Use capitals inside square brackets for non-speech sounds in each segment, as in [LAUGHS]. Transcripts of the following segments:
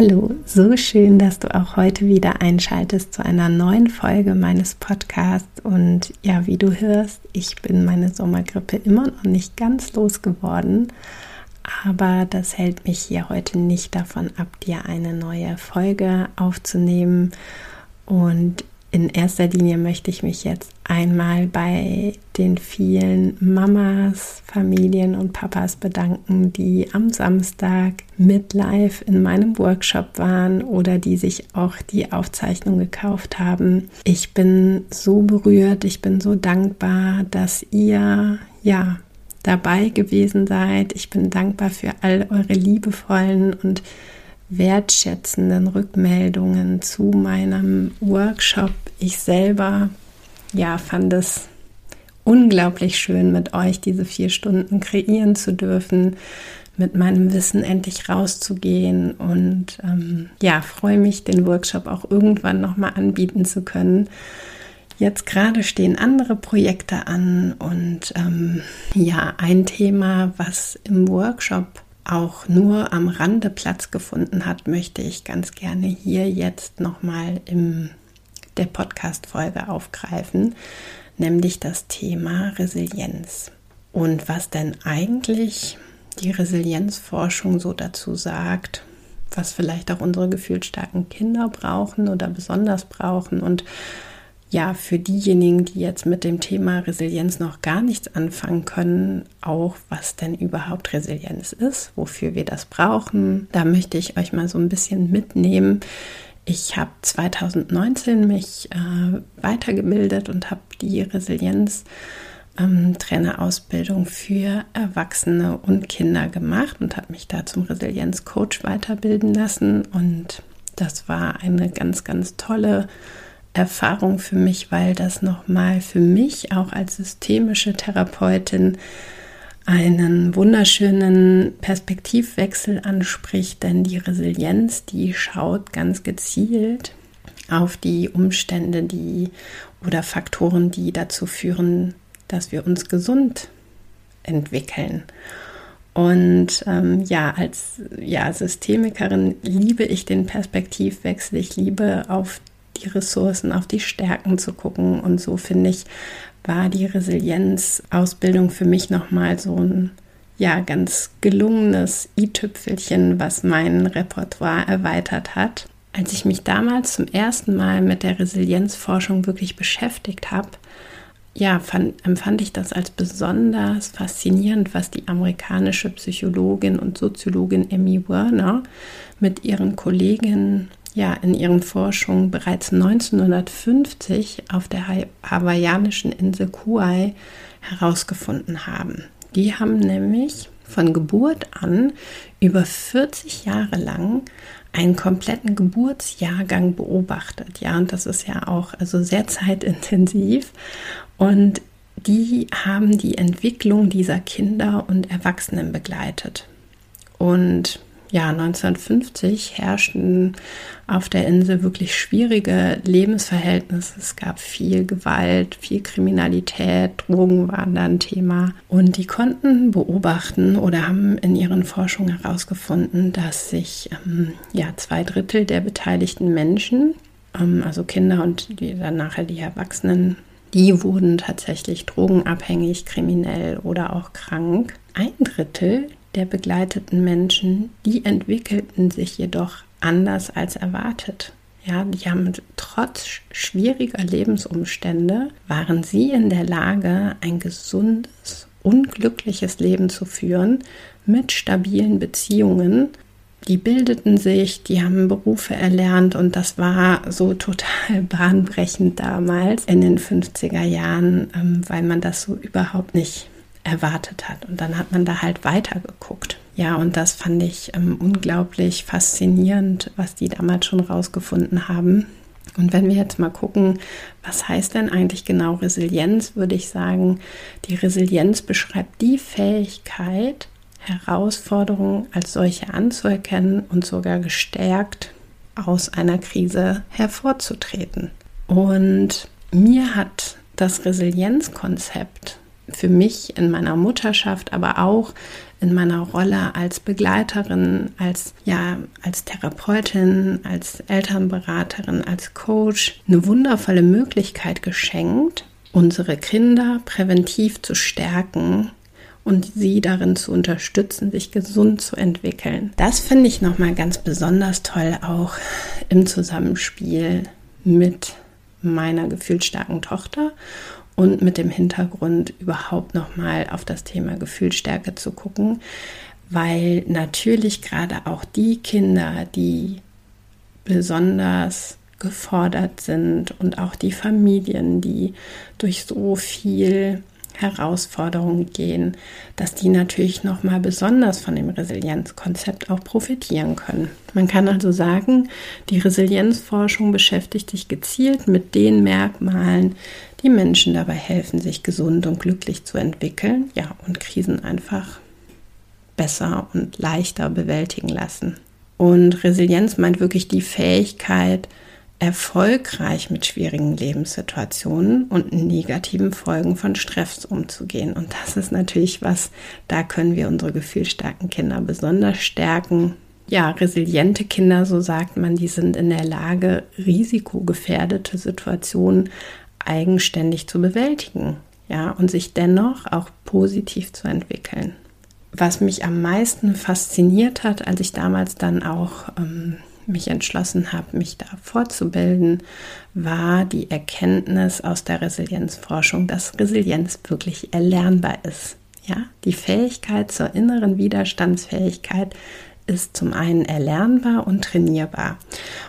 Hallo, so schön, dass du auch heute wieder einschaltest zu einer neuen Folge meines Podcasts. Und ja, wie du hörst, ich bin meine Sommergrippe immer noch nicht ganz losgeworden. Aber das hält mich hier heute nicht davon ab, dir eine neue Folge aufzunehmen. Und in erster Linie möchte ich mich jetzt einmal bei den vielen Mamas, Familien und Papas bedanken, die am Samstag mit live in meinem Workshop waren oder die sich auch die Aufzeichnung gekauft haben. Ich bin so berührt, ich bin so dankbar, dass ihr ja dabei gewesen seid. Ich bin dankbar für all eure liebevollen und wertschätzenden Rückmeldungen zu meinem Workshop. Ich selber ja, fand es unglaublich schön, mit euch diese vier Stunden kreieren zu dürfen, mit meinem Wissen endlich rauszugehen und ähm, ja, freue mich, den Workshop auch irgendwann nochmal anbieten zu können. Jetzt gerade stehen andere Projekte an und ähm, ja, ein Thema, was im Workshop auch nur am Rande Platz gefunden hat, möchte ich ganz gerne hier jetzt nochmal in der Podcast-Folge aufgreifen, nämlich das Thema Resilienz. Und was denn eigentlich die Resilienzforschung so dazu sagt, was vielleicht auch unsere gefühlsstarken Kinder brauchen oder besonders brauchen und ja, für diejenigen, die jetzt mit dem Thema Resilienz noch gar nichts anfangen können, auch was denn überhaupt Resilienz ist, wofür wir das brauchen. Da möchte ich euch mal so ein bisschen mitnehmen. Ich habe 2019 mich äh, weitergebildet und habe die Resilienz ähm, für Erwachsene und Kinder gemacht und habe mich da zum Resilienzcoach weiterbilden lassen. Und das war eine ganz, ganz tolle Erfahrung für mich, weil das nochmal für mich auch als systemische Therapeutin einen wunderschönen Perspektivwechsel anspricht, denn die Resilienz, die schaut ganz gezielt auf die Umstände, die oder Faktoren, die dazu führen, dass wir uns gesund entwickeln. Und ähm, ja, als ja, Systemikerin liebe ich den Perspektivwechsel. Ich liebe auf die Ressourcen, auf die Stärken zu gucken. Und so finde ich, war die Resilienzausbildung für mich nochmal so ein ja, ganz gelungenes i-Tüpfelchen, was mein Repertoire erweitert hat. Als ich mich damals zum ersten Mal mit der Resilienzforschung wirklich beschäftigt habe, ja, fand, empfand ich das als besonders faszinierend, was die amerikanische Psychologin und Soziologin Emmy Werner mit ihren Kolleginnen ja in ihren Forschungen bereits 1950 auf der hawaiianischen Insel Kauai herausgefunden haben. Die haben nämlich von Geburt an über 40 Jahre lang einen kompletten Geburtsjahrgang beobachtet. Ja, und das ist ja auch also sehr zeitintensiv. Und die haben die Entwicklung dieser Kinder und Erwachsenen begleitet. Und ja, 1950 herrschten auf der Insel wirklich schwierige Lebensverhältnisse. Es gab viel Gewalt, viel Kriminalität, Drogen waren da ein Thema. Und die konnten beobachten oder haben in ihren Forschungen herausgefunden, dass sich ähm, ja, zwei Drittel der beteiligten Menschen, ähm, also Kinder und die, dann nachher die Erwachsenen, die wurden tatsächlich drogenabhängig, kriminell oder auch krank. Ein Drittel der begleiteten Menschen, die entwickelten sich jedoch anders als erwartet. Ja, die haben trotz schwieriger Lebensumstände waren sie in der Lage, ein gesundes, unglückliches Leben zu führen mit stabilen Beziehungen. Die bildeten sich, die haben Berufe erlernt und das war so total [LAUGHS] bahnbrechend damals in den 50er Jahren, ähm, weil man das so überhaupt nicht erwartet hat. Und dann hat man da halt weitergeguckt. Ja, und das fand ich ähm, unglaublich faszinierend, was die damals schon rausgefunden haben. Und wenn wir jetzt mal gucken, was heißt denn eigentlich genau Resilienz, würde ich sagen, die Resilienz beschreibt die Fähigkeit, Herausforderungen als solche anzuerkennen und sogar gestärkt aus einer Krise hervorzutreten. Und mir hat das Resilienzkonzept für mich in meiner Mutterschaft, aber auch in meiner Rolle als Begleiterin, als ja, als Therapeutin, als Elternberaterin, als Coach eine wundervolle Möglichkeit geschenkt, unsere Kinder präventiv zu stärken und sie darin zu unterstützen, sich gesund zu entwickeln. Das finde ich nochmal ganz besonders toll, auch im Zusammenspiel mit meiner gefühlsstarken Tochter und mit dem Hintergrund überhaupt nochmal auf das Thema Gefühlsstärke zu gucken, weil natürlich gerade auch die Kinder, die besonders gefordert sind und auch die Familien, die durch so viel Herausforderungen gehen, dass die natürlich noch mal besonders von dem Resilienzkonzept auch profitieren können. Man kann also sagen, die Resilienzforschung beschäftigt sich gezielt mit den Merkmalen, die Menschen dabei helfen, sich gesund und glücklich zu entwickeln, ja, und Krisen einfach besser und leichter bewältigen lassen. Und Resilienz meint wirklich die Fähigkeit, erfolgreich mit schwierigen Lebenssituationen und negativen Folgen von Stress umzugehen. Und das ist natürlich was, da können wir unsere gefühlsstarken Kinder besonders stärken. Ja, resiliente Kinder, so sagt man, die sind in der Lage, risikogefährdete Situationen eigenständig zu bewältigen. Ja, und sich dennoch auch positiv zu entwickeln. Was mich am meisten fasziniert hat, als ich damals dann auch ähm, mich entschlossen habe, mich da fortzubilden, war die Erkenntnis aus der Resilienzforschung, dass Resilienz wirklich erlernbar ist. Ja, die Fähigkeit zur inneren Widerstandsfähigkeit ist zum einen erlernbar und trainierbar.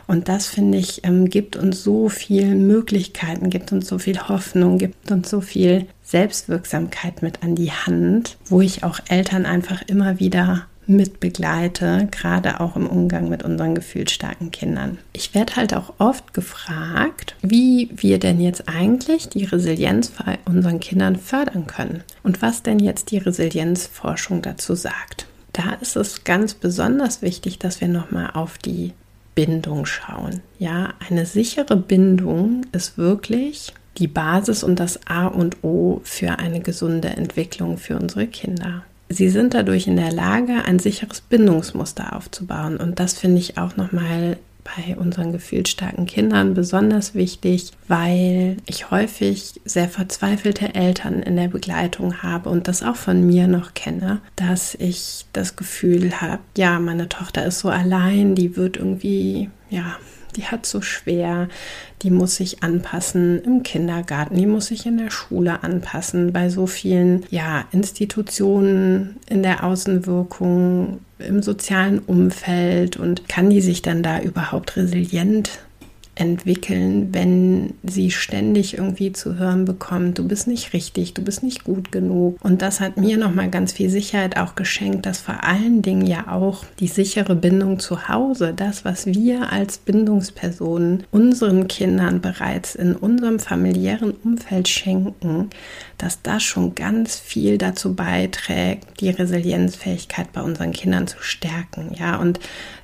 Und das finde ich ähm, gibt uns so viele Möglichkeiten, gibt uns so viel Hoffnung, gibt uns so viel Selbstwirksamkeit mit an die Hand, wo ich auch Eltern einfach immer wieder mit begleite, gerade auch im Umgang mit unseren gefühlsstarken Kindern. Ich werde halt auch oft gefragt, wie wir denn jetzt eigentlich die Resilienz bei unseren Kindern fördern können und was denn jetzt die Resilienzforschung dazu sagt. Da ist es ganz besonders wichtig, dass wir nochmal auf die Bindung schauen. Ja, eine sichere Bindung ist wirklich die Basis und das A und O für eine gesunde Entwicklung für unsere Kinder. Sie sind dadurch in der Lage, ein sicheres Bindungsmuster aufzubauen. Und das finde ich auch nochmal bei unseren gefühlsstarken Kindern besonders wichtig, weil ich häufig sehr verzweifelte Eltern in der Begleitung habe und das auch von mir noch kenne, dass ich das Gefühl habe, ja, meine Tochter ist so allein, die wird irgendwie, ja, die hat so schwer, die muss sich anpassen im Kindergarten, die muss sich in der Schule anpassen, bei so vielen ja, Institutionen in der Außenwirkung, im sozialen Umfeld und kann die sich dann da überhaupt resilient entwickeln, wenn sie ständig irgendwie zu hören bekommt, du bist nicht richtig, du bist nicht gut genug. Und das hat mir nochmal ganz viel Sicherheit auch geschenkt, dass vor allen Dingen ja auch die sichere Bindung zu Hause, das, was wir als Bindungspersonen unseren Kindern bereits in unserem familiären Umfeld schenken, dass das schon ganz viel dazu beiträgt, die Resilienzfähigkeit bei unseren Kindern zu stärken. Ja, und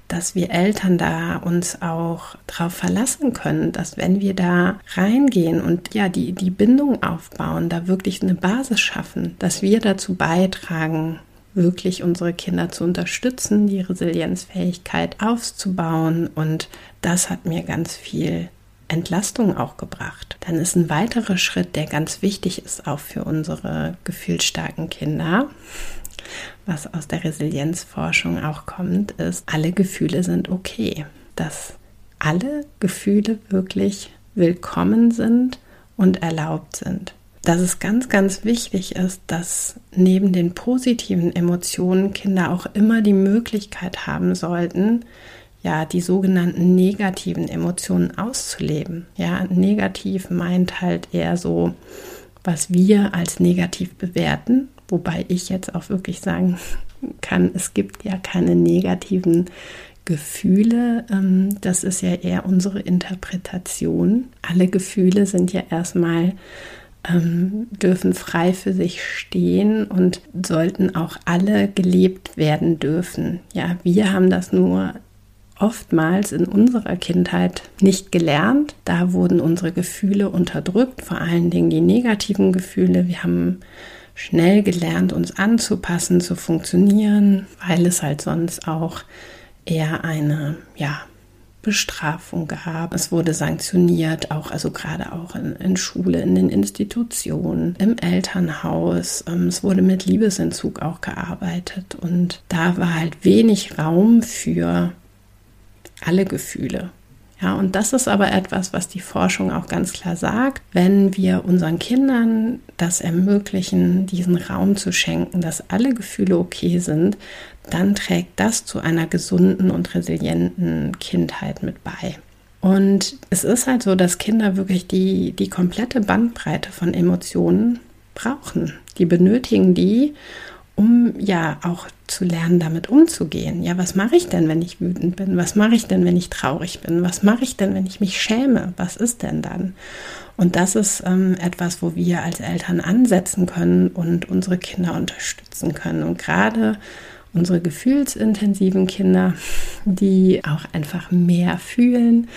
dass wir Eltern da uns auch darauf verlassen können, dass wenn wir da reingehen und ja, die, die Bindung aufbauen, da wirklich eine Basis schaffen, dass wir dazu beitragen, wirklich unsere Kinder zu unterstützen, die Resilienzfähigkeit aufzubauen. Und das hat mir ganz viel Entlastung auch gebracht. Dann ist ein weiterer Schritt, der ganz wichtig ist, auch für unsere gefühlsstarken Kinder, was aus der Resilienzforschung auch kommt, ist, alle Gefühle sind okay. Dass alle Gefühle wirklich willkommen sind und erlaubt sind. Dass es ganz, ganz wichtig ist, dass neben den positiven Emotionen Kinder auch immer die Möglichkeit haben sollten, ja, die sogenannten negativen Emotionen auszuleben. Ja, negativ meint halt eher so, was wir als negativ bewerten Wobei ich jetzt auch wirklich sagen kann, es gibt ja keine negativen Gefühle, ähm, das ist ja eher unsere Interpretation. Alle Gefühle sind ja erstmal ähm, dürfen frei für sich stehen und sollten auch alle gelebt werden dürfen. Ja, wir haben das nur oftmals in unserer Kindheit nicht gelernt. Da wurden unsere Gefühle unterdrückt, vor allen Dingen die negativen Gefühle. Wir haben schnell gelernt, uns anzupassen, zu funktionieren, weil es halt sonst auch eher eine, ja, Bestrafung gab. Es wurde sanktioniert, auch also gerade auch in, in Schule, in den Institutionen, im Elternhaus. Ähm, es wurde mit Liebesentzug auch gearbeitet und da war halt wenig Raum für alle Gefühle. Ja, und das ist aber etwas, was die Forschung auch ganz klar sagt. Wenn wir unseren Kindern das ermöglichen, diesen Raum zu schenken, dass alle Gefühle okay sind, dann trägt das zu einer gesunden und resilienten Kindheit mit bei. Und es ist halt so, dass Kinder wirklich die, die komplette Bandbreite von Emotionen brauchen. Die benötigen die, um ja auch zu lernen, damit umzugehen. Ja, was mache ich denn, wenn ich wütend bin? Was mache ich denn, wenn ich traurig bin? Was mache ich denn, wenn ich mich schäme? Was ist denn dann? Und das ist ähm, etwas, wo wir als Eltern ansetzen können und unsere Kinder unterstützen können. Und gerade unsere gefühlsintensiven Kinder, die auch einfach mehr fühlen,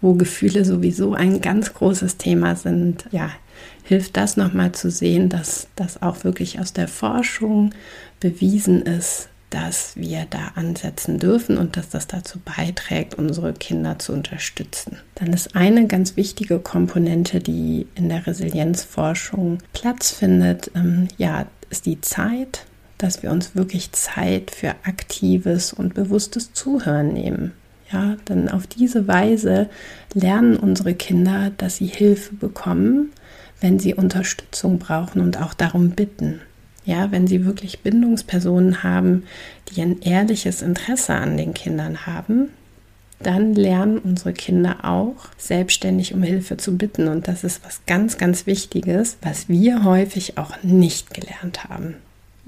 wo Gefühle sowieso ein ganz großes Thema sind, ja, hilft das nochmal zu sehen, dass das auch wirklich aus der Forschung bewiesen ist, dass wir da ansetzen dürfen und dass das dazu beiträgt, unsere Kinder zu unterstützen. Dann ist eine ganz wichtige Komponente, die in der Resilienzforschung Platz findet, ähm, ja, ist die Zeit, dass wir uns wirklich Zeit für aktives und bewusstes Zuhören nehmen. Ja, denn auf diese Weise lernen unsere Kinder, dass sie Hilfe bekommen, wenn sie Unterstützung brauchen und auch darum bitten. Ja, wenn sie wirklich Bindungspersonen haben, die ein ehrliches Interesse an den Kindern haben, dann lernen unsere Kinder auch selbstständig um Hilfe zu bitten. Und das ist was ganz, ganz Wichtiges, was wir häufig auch nicht gelernt haben.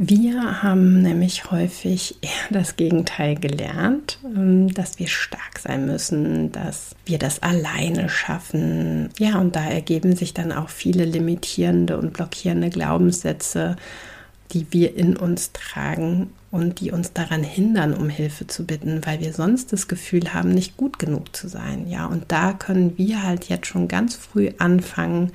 Wir haben nämlich häufig eher das Gegenteil gelernt, ähm, dass wir stark sein müssen, dass wir das alleine schaffen. Ja, und da ergeben sich dann auch viele limitierende und blockierende Glaubenssätze, die wir in uns tragen und die uns daran hindern, um Hilfe zu bitten, weil wir sonst das Gefühl haben, nicht gut genug zu sein. Ja, und da können wir halt jetzt schon ganz früh anfangen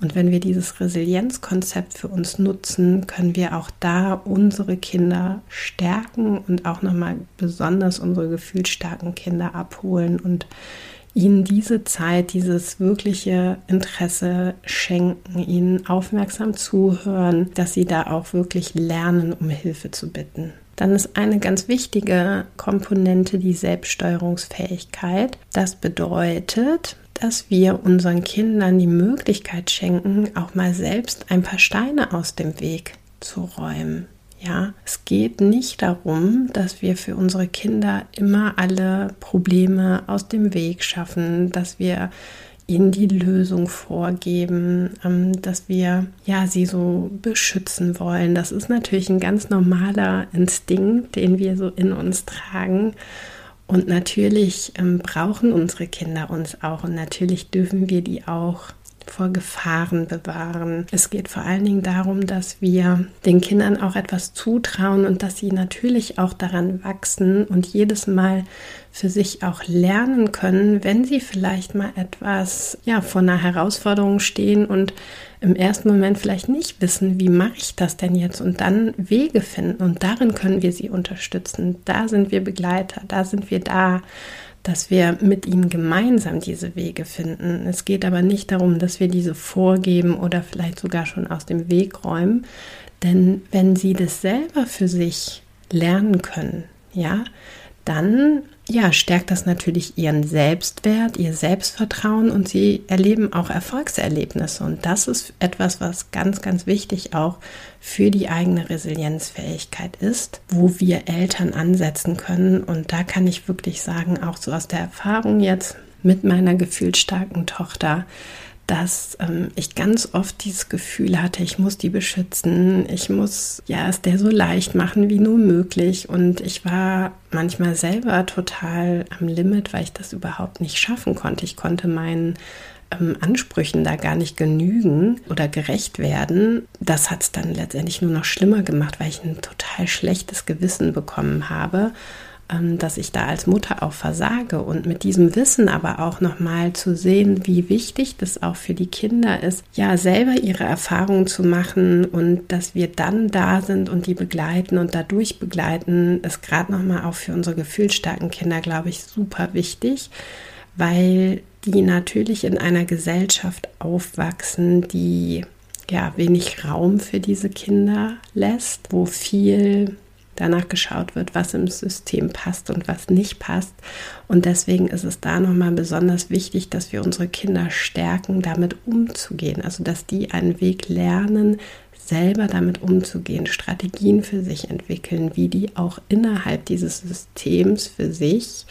und wenn wir dieses Resilienzkonzept für uns nutzen, können wir auch da unsere Kinder stärken und auch nochmal besonders unsere gefühlsstarken Kinder abholen und ihnen diese Zeit, dieses wirkliche Interesse schenken, ihnen aufmerksam zuhören, dass sie da auch wirklich lernen, um Hilfe zu bitten. Dann ist eine ganz wichtige Komponente die Selbststeuerungsfähigkeit. Das bedeutet, dass wir unseren Kindern die Möglichkeit schenken, auch mal selbst ein paar Steine aus dem Weg zu räumen. Ja, es geht nicht darum, dass wir für unsere Kinder immer alle Probleme aus dem Weg schaffen, dass wir ihnen die Lösung vorgeben, ähm, dass wir ja sie so beschützen wollen. Das ist natürlich ein ganz normaler Instinkt, den wir so in uns tragen. Und natürlich ähm, brauchen unsere Kinder uns auch und natürlich dürfen wir die auch vor Gefahren bewahren. Es geht vor allen Dingen darum, dass wir den Kindern auch etwas zutrauen und dass sie natürlich auch daran wachsen und jedes Mal für sich auch lernen können, wenn sie vielleicht mal etwas ja vor einer Herausforderung stehen und im ersten Moment vielleicht nicht wissen, wie mache ich das denn jetzt und dann Wege finden und darin können wir sie unterstützen. Da sind wir Begleiter, da sind wir da dass wir mit ihnen gemeinsam diese Wege finden. Es geht aber nicht darum, dass wir diese vorgeben oder vielleicht sogar schon aus dem Weg räumen, denn wenn sie das selber für sich lernen können, ja, dann ja, stärkt das natürlich ihren Selbstwert, ihr Selbstvertrauen und sie erleben auch Erfolgserlebnisse. Und das ist etwas, was ganz, ganz wichtig auch für die eigene Resilienzfähigkeit ist, wo wir Eltern ansetzen können. Und da kann ich wirklich sagen, auch so aus der Erfahrung jetzt mit meiner gefühlsstarken Tochter, dass ähm, ich ganz oft dieses Gefühl hatte, ich muss die beschützen, ich muss ja es der so leicht machen wie nur möglich. Und ich war manchmal selber total am Limit, weil ich das überhaupt nicht schaffen konnte. Ich konnte meinen ähm, Ansprüchen da gar nicht genügen oder gerecht werden. Das hat es dann letztendlich nur noch schlimmer gemacht, weil ich ein total schlechtes Gewissen bekommen habe dass ich da als Mutter auch versage und mit diesem Wissen aber auch nochmal zu sehen, wie wichtig das auch für die Kinder ist, ja, selber ihre Erfahrungen zu machen und dass wir dann da sind und die begleiten und dadurch begleiten, ist gerade nochmal auch für unsere gefühlsstarken Kinder, glaube ich, super wichtig, weil die natürlich in einer Gesellschaft aufwachsen, die ja wenig Raum für diese Kinder lässt, wo viel danach geschaut wird, was im System passt und was nicht passt. Und deswegen ist es da nochmal besonders wichtig, dass wir unsere Kinder stärken, damit umzugehen. Also dass die einen Weg lernen, selber damit umzugehen, Strategien für sich entwickeln, wie die auch innerhalb dieses Systems für sich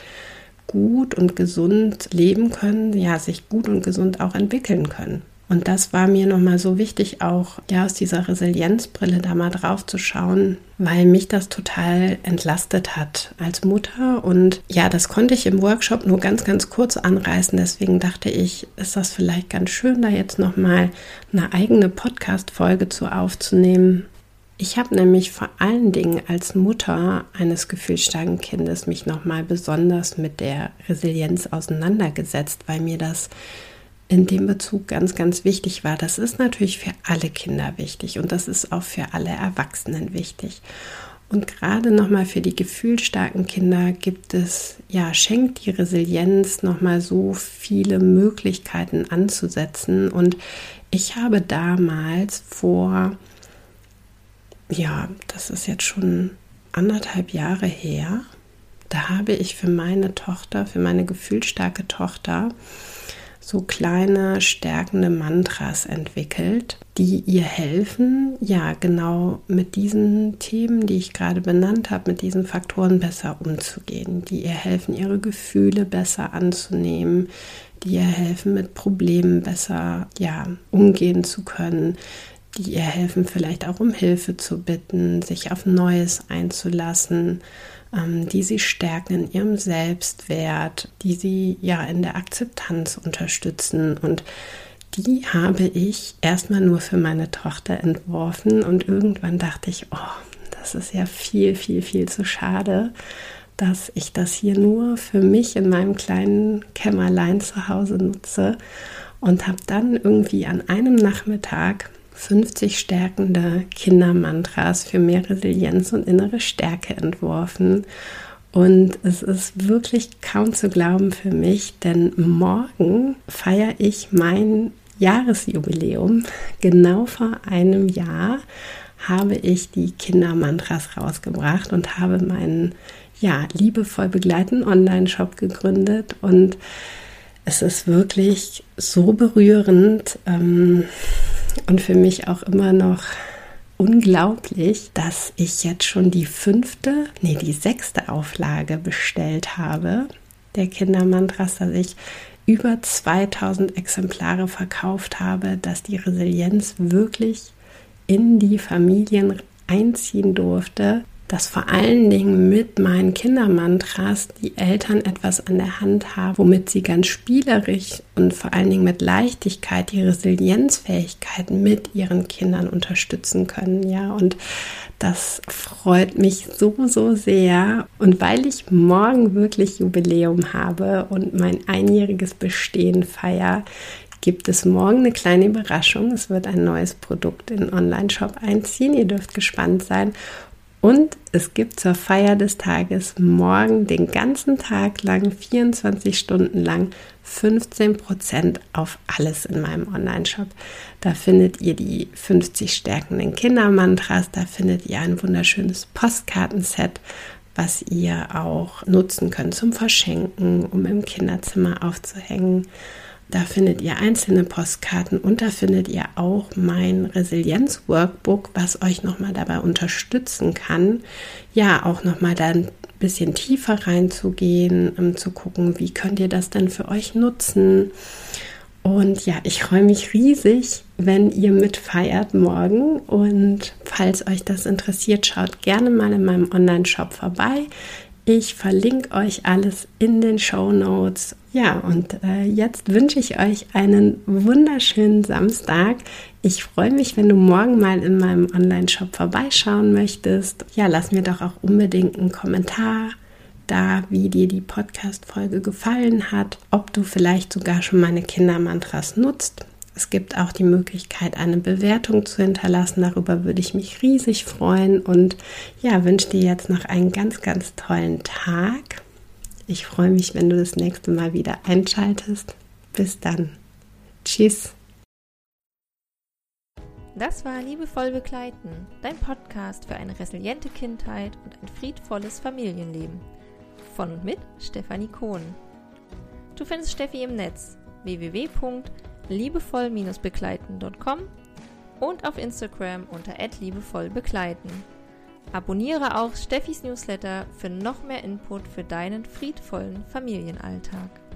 gut und gesund leben können, ja, sich gut und gesund auch entwickeln können. Und das war mir nochmal so wichtig, auch ja aus dieser Resilienzbrille da mal drauf zu schauen, weil mich das total entlastet hat als Mutter. Und ja, das konnte ich im Workshop nur ganz, ganz kurz anreißen. Deswegen dachte ich, ist das vielleicht ganz schön, da jetzt nochmal eine eigene Podcast-Folge zu aufzunehmen. Ich habe nämlich vor allen Dingen als Mutter eines gefühlsstarken Kindes mich nochmal besonders mit der Resilienz auseinandergesetzt, weil mir das in dem Bezug ganz, ganz wichtig war. Das ist natürlich für alle Kinder wichtig und das ist auch für alle Erwachsenen wichtig. Und gerade nochmal für die gefühlsstarken Kinder gibt es, ja, schenkt die Resilienz nochmal so viele Möglichkeiten anzusetzen. Und ich habe damals vor, ja, das ist jetzt schon anderthalb Jahre her, da habe ich für meine Tochter, für meine gefühlsstarke Tochter, so kleine stärkende Mantras entwickelt, die ihr helfen, ja, genau mit diesen Themen, die ich gerade benannt habe, mit diesen Faktoren besser umzugehen, die ihr helfen, ihre Gefühle besser anzunehmen, die ihr helfen, mit Problemen besser, ja, umgehen zu können, die ihr helfen, vielleicht auch um Hilfe zu bitten, sich auf Neues einzulassen die sie stärken in ihrem Selbstwert, die sie ja in der Akzeptanz unterstützen. Und die habe ich erstmal nur für meine Tochter entworfen. Und irgendwann dachte ich, oh, das ist ja viel, viel, viel zu schade, dass ich das hier nur für mich in meinem kleinen Kämmerlein zu Hause nutze. Und habe dann irgendwie an einem Nachmittag 50 stärkende Kindermantras für mehr Resilienz und innere Stärke entworfen. Und es ist wirklich kaum zu glauben für mich, denn morgen feiere ich mein Jahresjubiläum. Genau vor einem Jahr habe ich die Kindermantras rausgebracht und habe meinen ja, liebevoll begleitenden Online-Shop gegründet. Und es ist wirklich so berührend. Ähm, und für mich auch immer noch unglaublich, dass ich jetzt schon die fünfte, nee, die sechste Auflage bestellt habe der Kindermantras, dass ich über 2000 Exemplare verkauft habe, dass die Resilienz wirklich in die Familien einziehen durfte dass vor allen Dingen mit meinen Kindermantras die Eltern etwas an der Hand haben, womit sie ganz spielerisch und vor allen Dingen mit Leichtigkeit die Resilienzfähigkeiten mit ihren Kindern unterstützen können. Ja, und das freut mich so, so sehr. Und weil ich morgen wirklich Jubiläum habe und mein einjähriges Bestehen feier, gibt es morgen eine kleine Überraschung. Es wird ein neues Produkt in Online-Shop einziehen. Ihr dürft gespannt sein. Und es gibt zur Feier des Tages morgen den ganzen Tag lang, 24 Stunden lang, 15% auf alles in meinem Online-Shop. Da findet ihr die 50 stärkenden Kindermantras, da findet ihr ein wunderschönes Postkartenset, was ihr auch nutzen könnt zum Verschenken, um im Kinderzimmer aufzuhängen. Da findet ihr einzelne Postkarten und da findet ihr auch mein Resilienz-Workbook, was euch nochmal dabei unterstützen kann, ja, auch nochmal da ein bisschen tiefer reinzugehen, um zu gucken, wie könnt ihr das denn für euch nutzen. Und ja, ich freue mich riesig, wenn ihr mitfeiert morgen. Und falls euch das interessiert, schaut gerne mal in meinem Online-Shop vorbei. Ich verlinke euch alles in den Show Notes. Ja, und äh, jetzt wünsche ich euch einen wunderschönen Samstag. Ich freue mich, wenn du morgen mal in meinem Online-Shop vorbeischauen möchtest. Ja, lass mir doch auch unbedingt einen Kommentar da, wie dir die Podcast-Folge gefallen hat, ob du vielleicht sogar schon meine Kindermantras nutzt. Es gibt auch die Möglichkeit, eine Bewertung zu hinterlassen. Darüber würde ich mich riesig freuen und ja, wünsche dir jetzt noch einen ganz, ganz tollen Tag. Ich freue mich, wenn du das nächste Mal wieder einschaltest. Bis dann. Tschüss. Das war Liebevoll Begleiten, dein Podcast für eine resiliente Kindheit und ein friedvolles Familienleben. Von und mit Stefanie Kohn. Du findest Steffi im Netz www.liebevoll-begleiten.com und auf Instagram unter @liebevollbegleiten. Abonniere auch Steffis Newsletter für noch mehr Input für deinen friedvollen Familienalltag.